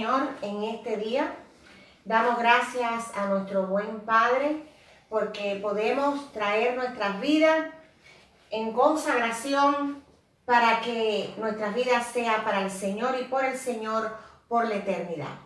Señor en este día. Damos gracias a nuestro buen Padre porque podemos traer nuestras vidas en consagración para que nuestras vidas sea para el Señor y por el Señor por la eternidad.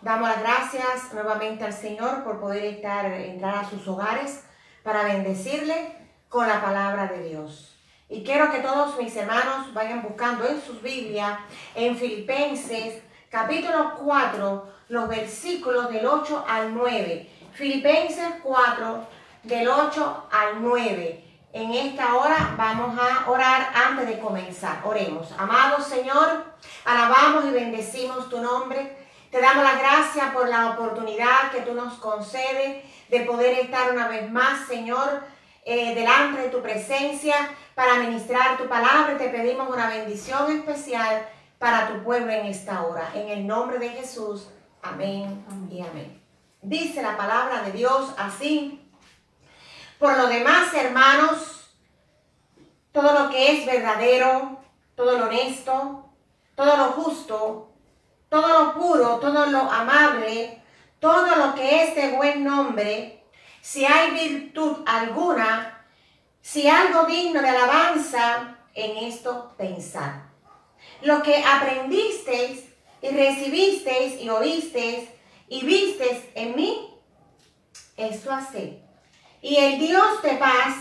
Damos las gracias nuevamente al Señor por poder estar, entrar a sus hogares para bendecirle con la palabra de Dios. Y quiero que todos mis hermanos vayan buscando en sus Biblias, en Filipenses capítulo 4, los versículos del 8 al 9. Filipenses 4, del 8 al 9. En esta hora vamos a orar antes de comenzar. Oremos. Amado Señor, alabamos y bendecimos tu nombre. Te damos las gracias por la oportunidad que tú nos concedes de poder estar una vez más, Señor, eh, delante de tu presencia para ministrar tu palabra. Te pedimos una bendición especial para tu pueblo en esta hora. En el nombre de Jesús. Amén, y amén. Dice la palabra de Dios así. Por lo demás, hermanos, todo lo que es verdadero, todo lo honesto, todo lo justo, todo lo puro, todo lo amable, todo lo que es de buen nombre, si hay virtud alguna, si algo digno de alabanza, en esto pensad. Lo que aprendisteis y recibisteis y oísteis y visteis en mí, esto haced. Y el Dios de paz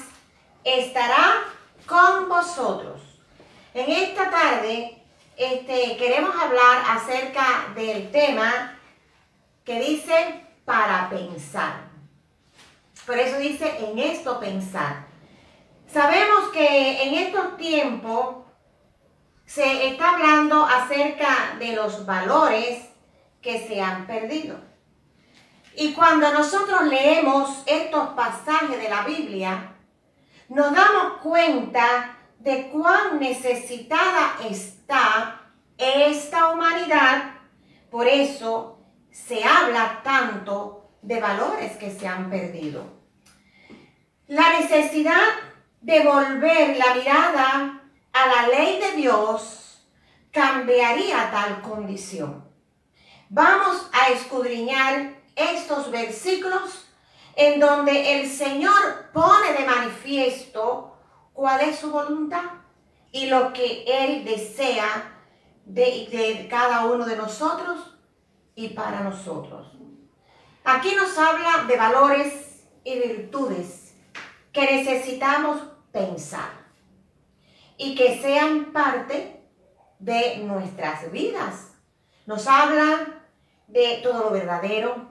estará con vosotros. En esta tarde este, queremos hablar acerca del tema que dice para pensar. Por eso dice en esto pensar. Sabemos que en estos tiempos se está hablando acerca de los valores que se han perdido. Y cuando nosotros leemos estos pasajes de la Biblia, nos damos cuenta de cuán necesitada está esta humanidad. Por eso se habla tanto de valores que se han perdido. La necesidad de volver la mirada a la ley de Dios cambiaría tal condición. Vamos a escudriñar estos versículos en donde el Señor pone de manifiesto cuál es su voluntad y lo que Él desea de, cada uno de nosotros y para nosotros. Aquí nos habla de valores y virtudes que necesitamos pensar y que sean parte de nuestras vidas. Nos habla de todo lo verdadero,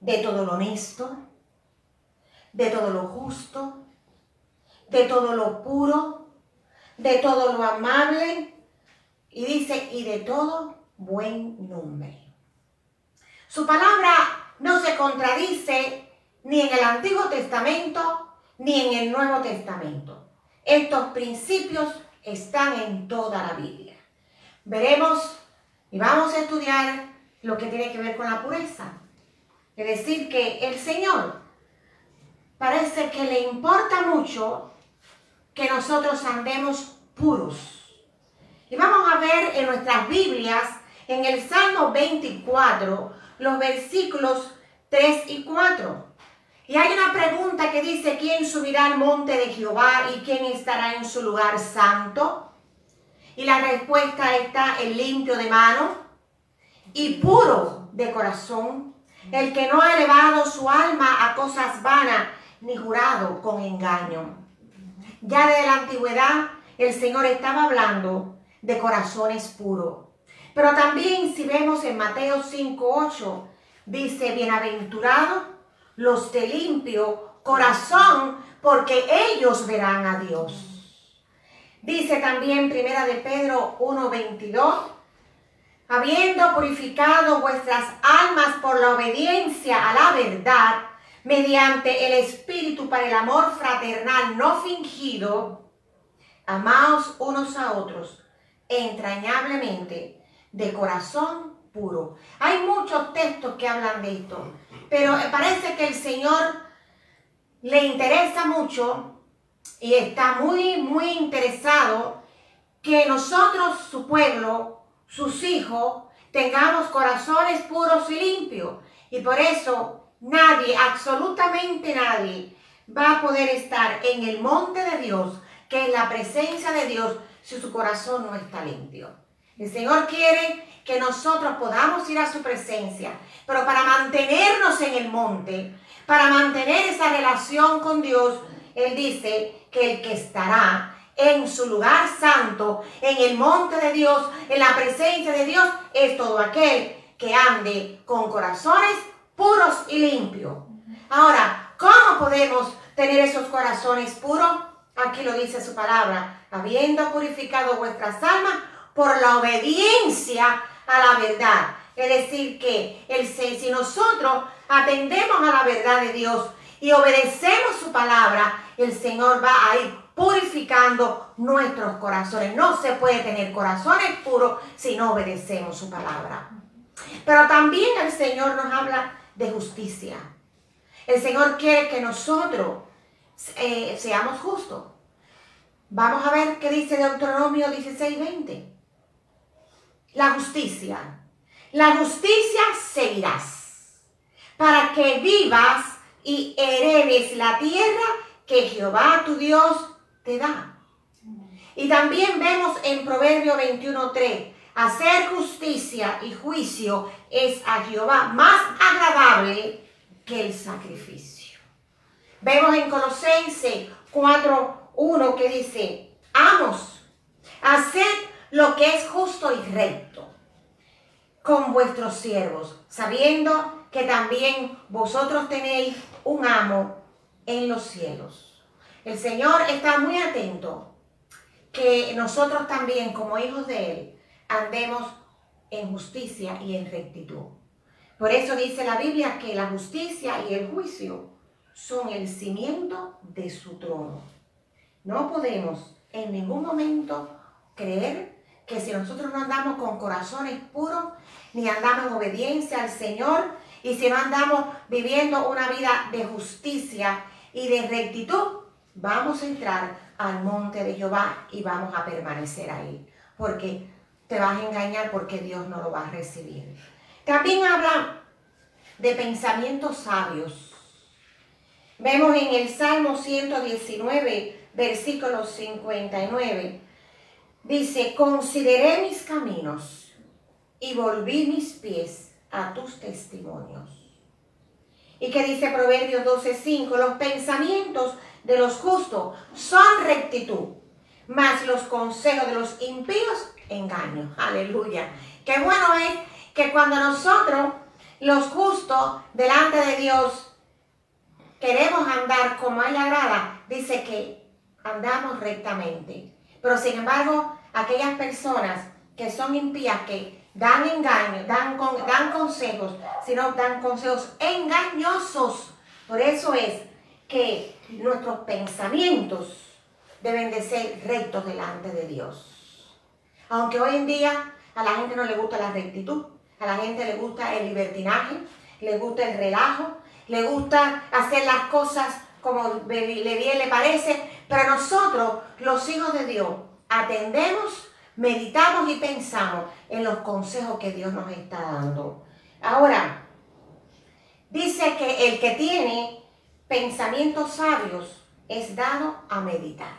de todo lo honesto, de todo lo justo, de todo lo puro, de todo lo amable y dice, y de todo buen nombre. Su palabra no se contradice ni en el Antiguo Testamento ni en el Nuevo Testamento. Estos principios están en toda la Biblia. Veremos y vamos a estudiar lo que tiene que ver con la pureza. Es decir, que el Señor parece que le importa mucho que nosotros andemos puros. Y vamos a ver en nuestras Biblias, en el Salmo 24, los versículos 3 y 4. Y hay una pregunta que dice, ¿quién subirá al monte de Jehová y quién estará en su lugar santo? Y la respuesta está el limpio de mano y puro de corazón, el que no ha elevado su alma a cosas vanas ni jurado con engaño. Ya desde la antigüedad el Señor estaba hablando de corazones puros. Pero también si vemos en Mateo 5.8, dice, bienaventurado los de limpio corazón, porque ellos verán a Dios. Dice también Primera de Pedro 1:22, habiendo purificado vuestras almas por la obediencia a la verdad, mediante el Espíritu para el amor fraternal no fingido, amaos unos a otros entrañablemente de corazón puro. Hay muchos textos que hablan de esto. Pero parece que el Señor le interesa mucho y está muy, muy interesado que nosotros, su pueblo, sus hijos, tengamos corazones puros y limpios. Y por eso nadie, absolutamente nadie, va a poder estar en el monte de Dios, que es la presencia de Dios, si su corazón no está limpio. El Señor quiere que nosotros podamos ir a su presencia, pero para mantenernos en el monte, para mantener esa relación con Dios, Él dice que el que estará en su lugar santo, en el monte de Dios, en la presencia de Dios, es todo aquel que ande con corazones puros y limpios. Ahora, ¿cómo podemos tener esos corazones puros? Aquí lo dice su palabra, habiendo purificado vuestras almas por la obediencia a la verdad. Es decir, que el, si nosotros atendemos a la verdad de Dios y obedecemos su palabra, el Señor va a ir purificando nuestros corazones. No se puede tener corazones puros si no obedecemos su palabra. Pero también el Señor nos habla de justicia. El Señor quiere que nosotros eh, seamos justos. Vamos a ver qué dice Deuteronomio 16:20. La justicia. La justicia seguirás para que vivas y heredes la tierra que Jehová tu Dios te da. Y también vemos en Proverbio 21.3, hacer justicia y juicio es a Jehová más agradable que el sacrificio. Vemos en Colosenses 4.1 que dice, amos, haced lo que es justo y recto con vuestros siervos, sabiendo que también vosotros tenéis un amo en los cielos. El Señor está muy atento que nosotros también, como hijos de Él, andemos en justicia y en rectitud. Por eso dice la Biblia que la justicia y el juicio son el cimiento de su trono. No podemos en ningún momento creer que si nosotros no andamos con corazones puros, ni andamos en obediencia al Señor, y si no andamos viviendo una vida de justicia y de rectitud, vamos a entrar al monte de Jehová y vamos a permanecer ahí. Porque te vas a engañar porque Dios no lo va a recibir. También habla de pensamientos sabios. Vemos en el Salmo 119, versículo 59. Dice, consideré mis caminos y volví mis pies a tus testimonios. ¿Y que dice Proverbios 12:5? Los pensamientos de los justos son rectitud, mas los consejos de los impíos engaño. Aleluya. Qué bueno es que cuando nosotros, los justos, delante de Dios, queremos andar como a él agrada, dice que andamos rectamente. Pero sin embargo, aquellas personas que son impías, que dan engaño, dan, dan consejos, sino dan consejos engañosos. Por eso es que nuestros pensamientos deben de ser rectos delante de Dios. Aunque hoy en día a la gente no le gusta la rectitud, a la gente le gusta el libertinaje, le gusta el relajo, le gusta hacer las cosas como le bien le parece, pero nosotros, los hijos de Dios, atendemos, meditamos y pensamos en los consejos que Dios nos está dando. Ahora, dice que el que tiene pensamientos sabios es dado a meditar.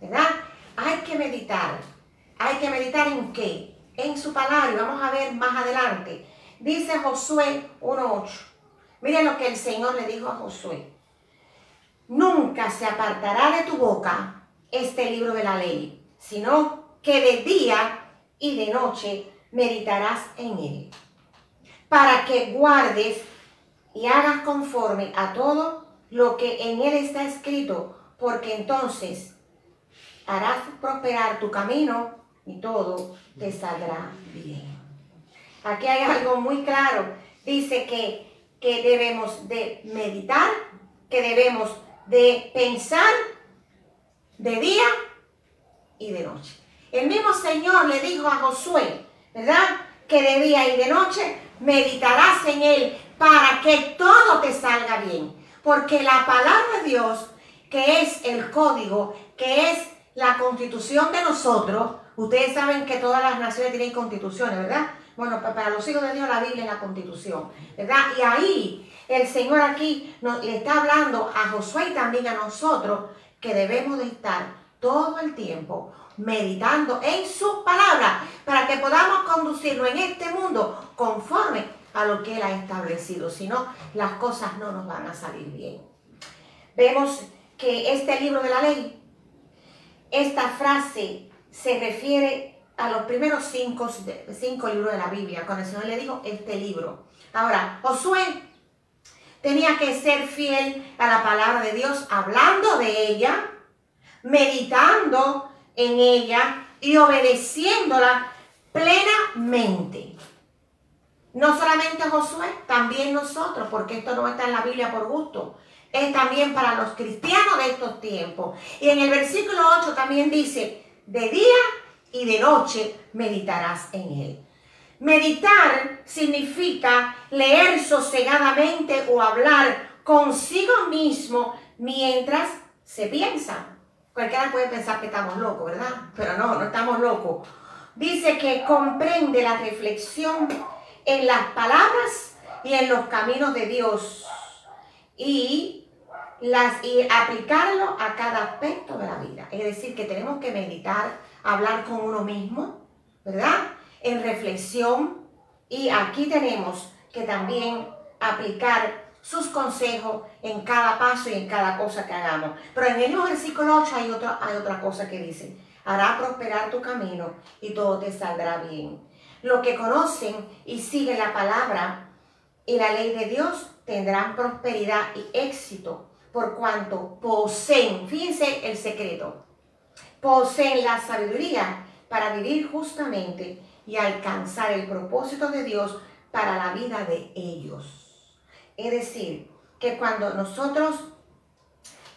¿Verdad? Hay que meditar. ¿Hay que meditar en qué? En su palabra. Y vamos a ver más adelante. Dice Josué 1.8. Miren lo que el Señor le dijo a Josué. Nunca se apartará de tu boca este libro de la ley, sino que de día y de noche meditarás en él, para que guardes y hagas conforme a todo lo que en él está escrito, porque entonces harás prosperar tu camino y todo te saldrá bien. Aquí hay algo muy claro. Dice que, que debemos de meditar, que debemos de pensar de día y de noche. El mismo Señor le dijo a Josué, ¿verdad? Que de día y de noche meditarás en él para que todo te salga bien. Porque la palabra de Dios, que es el código, que es la constitución de nosotros, ustedes saben que todas las naciones tienen constituciones, ¿verdad? Bueno, para los hijos de Dios la Biblia es la constitución, ¿verdad? Y ahí el Señor aquí nos, le está hablando a Josué y también a nosotros que debemos de estar todo el tiempo meditando en su palabra para que podamos conducirnos en este mundo conforme a lo que Él ha establecido. Si no, las cosas no nos van a salir bien. Vemos que este libro de la ley, esta frase se refiere a los primeros cinco, cinco libros de la Biblia, cuando el Señor le dijo este libro. Ahora, Josué tenía que ser fiel a la palabra de Dios, hablando de ella, meditando en ella y obedeciéndola plenamente. No solamente Josué, también nosotros, porque esto no está en la Biblia por gusto. Es también para los cristianos de estos tiempos. Y en el versículo 8 también dice, de día y de noche meditarás en él. Meditar significa leer sosegadamente o hablar consigo mismo mientras se piensa. Cualquiera puede pensar que estamos locos, ¿verdad? Pero no, no estamos locos. Dice que comprende la reflexión en las palabras y en los caminos de Dios y, las, y aplicarlo a cada aspecto de la vida. Es decir, que tenemos que meditar, hablar con uno mismo, ¿verdad? En reflexión y aquí tenemos que también aplicar sus consejos en cada paso y en cada cosa que hagamos. Pero en el versículo 8 hay otra, hay otra cosa que dice, hará prosperar tu camino y todo te saldrá bien. Los que conocen y siguen la palabra y la ley de Dios tendrán prosperidad y éxito por cuanto poseen, fíjense el secreto, poseen la sabiduría para vivir justamente y alcanzar el propósito de Dios para la vida de ellos. Es decir, que cuando nosotros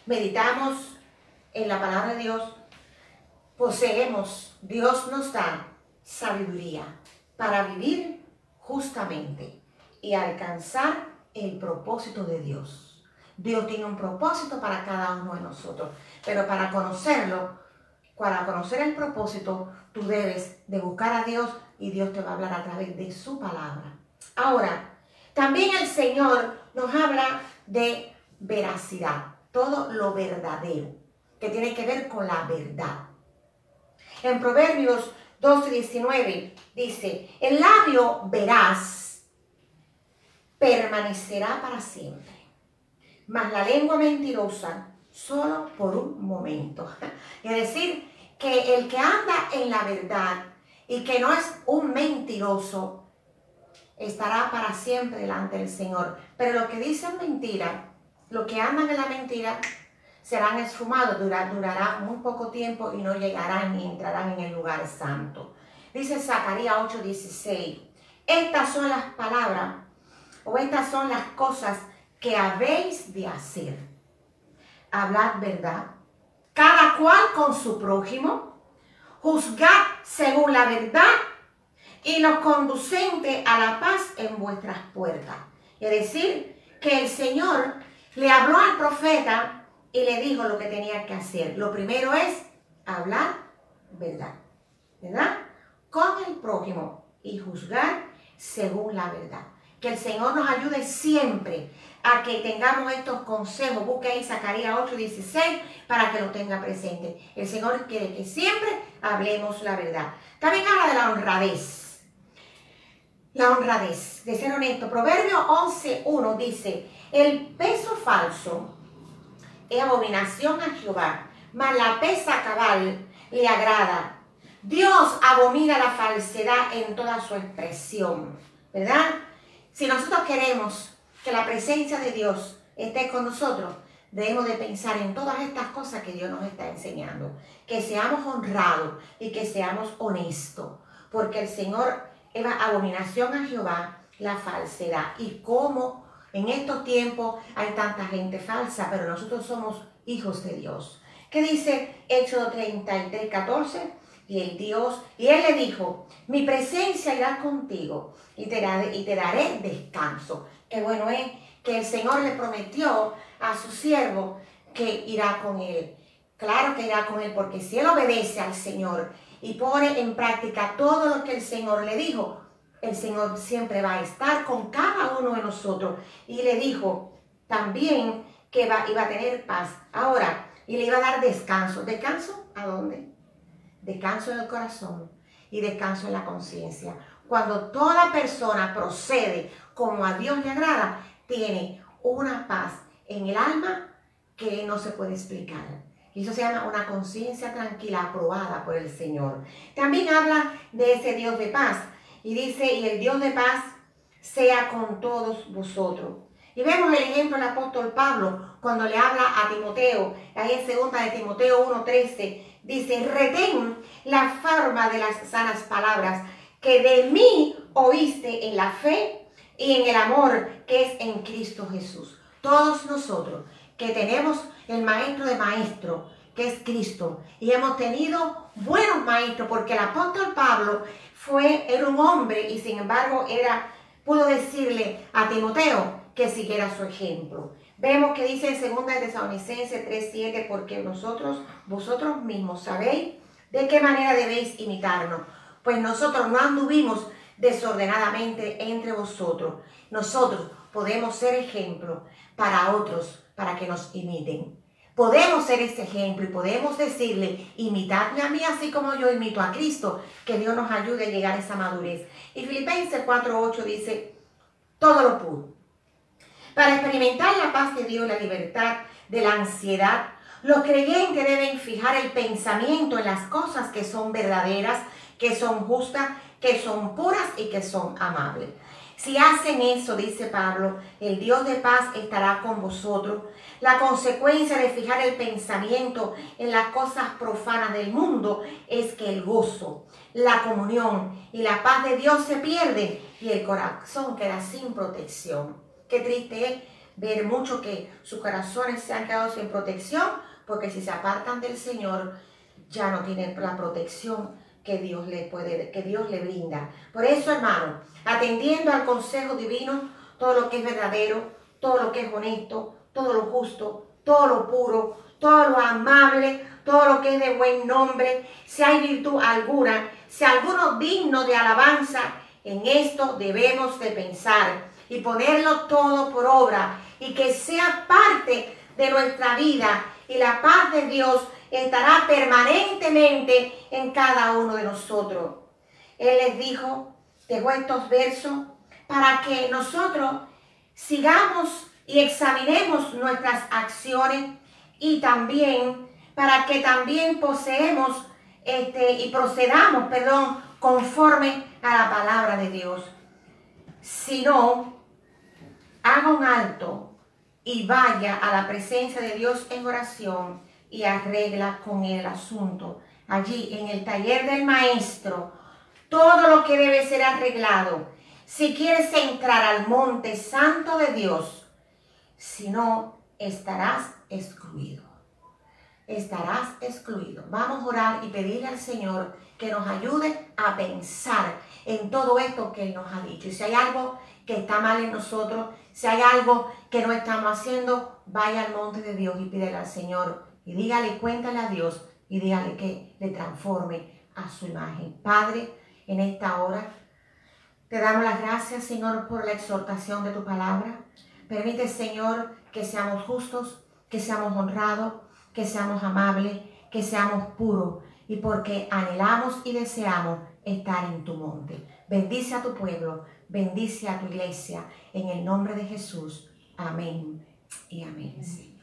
meditamos en la palabra de Dios, poseemos, Dios nos da sabiduría para vivir justamente y alcanzar el propósito de Dios. Dios tiene un propósito para cada uno de nosotros, pero para conocerlo, para conocer el propósito, tú debes de buscar a Dios y Dios te va a hablar a través de su palabra. Ahora, también el Señor nos habla de veracidad, todo lo verdadero, que tiene que ver con la verdad. En Proverbios 12:19 dice, el labio veraz permanecerá para siempre, mas la lengua mentirosa solo por un momento. Es decir, que el que anda en la verdad y que no es un mentiroso, estará para siempre delante del Señor. Pero los que dicen mentira, los que andan en la mentira, serán esfumados, durará muy poco tiempo y no llegarán ni entrarán en el lugar santo. Dice Zacarías 8:16, estas son las palabras o estas son las cosas que habéis de hacer. Hablad verdad, cada cual con su prójimo, juzgad según la verdad y los conducentes a la paz en vuestras puertas. Es decir, que el Señor le habló al profeta y le dijo lo que tenía que hacer. Lo primero es hablar verdad, ¿verdad? Con el prójimo y juzgar según la verdad. Que el Señor nos ayude siempre a que tengamos estos consejos. Busque ahí Zacarías 8:16 para que lo tenga presente. El Señor quiere que siempre hablemos la verdad. También habla de la honradez la honradez, de ser honesto. Proverbio 11.1 dice, el peso falso es abominación a Jehová, mas la pesa cabal le agrada. Dios abomina la falsedad en toda su expresión, ¿verdad? Si nosotros queremos que la presencia de Dios esté con nosotros, debemos de pensar en todas estas cosas que Dios nos está enseñando. Que seamos honrados y que seamos honestos, porque el Señor abominación a Jehová la falsedad. Y cómo en estos tiempos hay tanta gente falsa, pero nosotros somos hijos de Dios. ¿Qué dice Éxodo 33, 14? Y el Dios, y él le dijo, mi presencia irá contigo y te daré, descanso. Qué bueno es que el Señor le prometió a su siervo que irá con él. Claro que irá con él, porque si él obedece al Señor y pone en práctica todo lo que el Señor le dijo, el Señor siempre va a estar con cada uno de nosotros. Y le dijo también que va, iba a tener paz. Ahora, y le iba a dar descanso. ¿Descanso a dónde? Descanso en el corazón y descanso en la conciencia. Cuando toda persona procede como a Dios le agrada, tiene una paz en el alma que no se puede explicar. Y eso se llama una conciencia tranquila, aprobada por el Señor. También habla de ese Dios de paz. Y dice, y el Dios de paz sea con todos vosotros. Y vemos el ejemplo del apóstol Pablo cuando le habla a Timoteo, ahí en segunda de Timoteo 1.13, dice, retén la forma de las sanas palabras que de mí oíste en la fe y en el amor que es en Cristo Jesús. Todos nosotros que tenemos el maestro de maestro, que es Cristo, y hemos tenido buenos maestros, porque el apóstol Pablo fue, era un hombre y sin embargo era, pudo decirle a Timoteo que siguiera su ejemplo. Vemos que dice en 2 de Tesalonicenses 3:7, porque nosotros, vosotros mismos sabéis de qué manera debéis imitarnos, pues nosotros no anduvimos desordenadamente entre vosotros. Nosotros podemos ser ejemplo para otros, para que nos imiten. Podemos ser ese ejemplo y podemos decirle, imitadme a mí así como yo imito a Cristo, que Dios nos ayude a llegar a esa madurez. Y Filipenses 4.8 dice, todo lo pudo. Para experimentar la paz de Dios, la libertad de la ansiedad, los creyentes deben fijar el pensamiento en las cosas que son verdaderas, que son justas, que son puras y que son amables. Si hacen eso, dice Pablo, el Dios de paz estará con vosotros. La consecuencia de fijar el pensamiento en las cosas profanas del mundo es que el gozo, la comunión y la paz de Dios se pierden y el corazón queda sin protección. Qué triste es ver mucho que sus corazones se han quedado sin protección porque si se apartan del Señor ya no tienen la protección que Dios le puede, que Dios le brinda. Por eso, hermano, atendiendo al consejo divino, todo lo que es verdadero, todo lo que es honesto, todo lo justo, todo lo puro, todo lo amable, todo lo que es de buen nombre, si hay virtud alguna, si alguno digno de alabanza, en esto debemos de pensar y ponerlo todo por obra y que sea parte de nuestra vida y la paz de Dios estará permanentemente en cada uno de nosotros. Él les dijo, dejó estos versos para que nosotros sigamos y examinemos nuestras acciones y también para que también poseemos este, y procedamos, perdón, conforme a la palabra de Dios. Si no, haga un alto y vaya a la presencia de Dios en oración y arregla con el asunto. Allí en el taller del maestro, todo lo que debe ser arreglado. Si quieres entrar al monte santo de Dios, si no, estarás excluido. Estarás excluido. Vamos a orar y pedirle al Señor que nos ayude a pensar en todo esto que Él nos ha dicho. Y si hay algo que está mal en nosotros, si hay algo que no estamos haciendo, vaya al monte de Dios y pídele al Señor y dígale, cuéntale a Dios y dígale que le transforme a su imagen. Padre, en esta hora te damos las gracias, Señor, por la exhortación de tu palabra. Permite, Señor, que seamos justos, que seamos honrados, que seamos amables, que seamos puros y porque anhelamos y deseamos estar en tu monte. Bendice a tu pueblo, bendice a tu iglesia, en el nombre de Jesús. Amén y amén.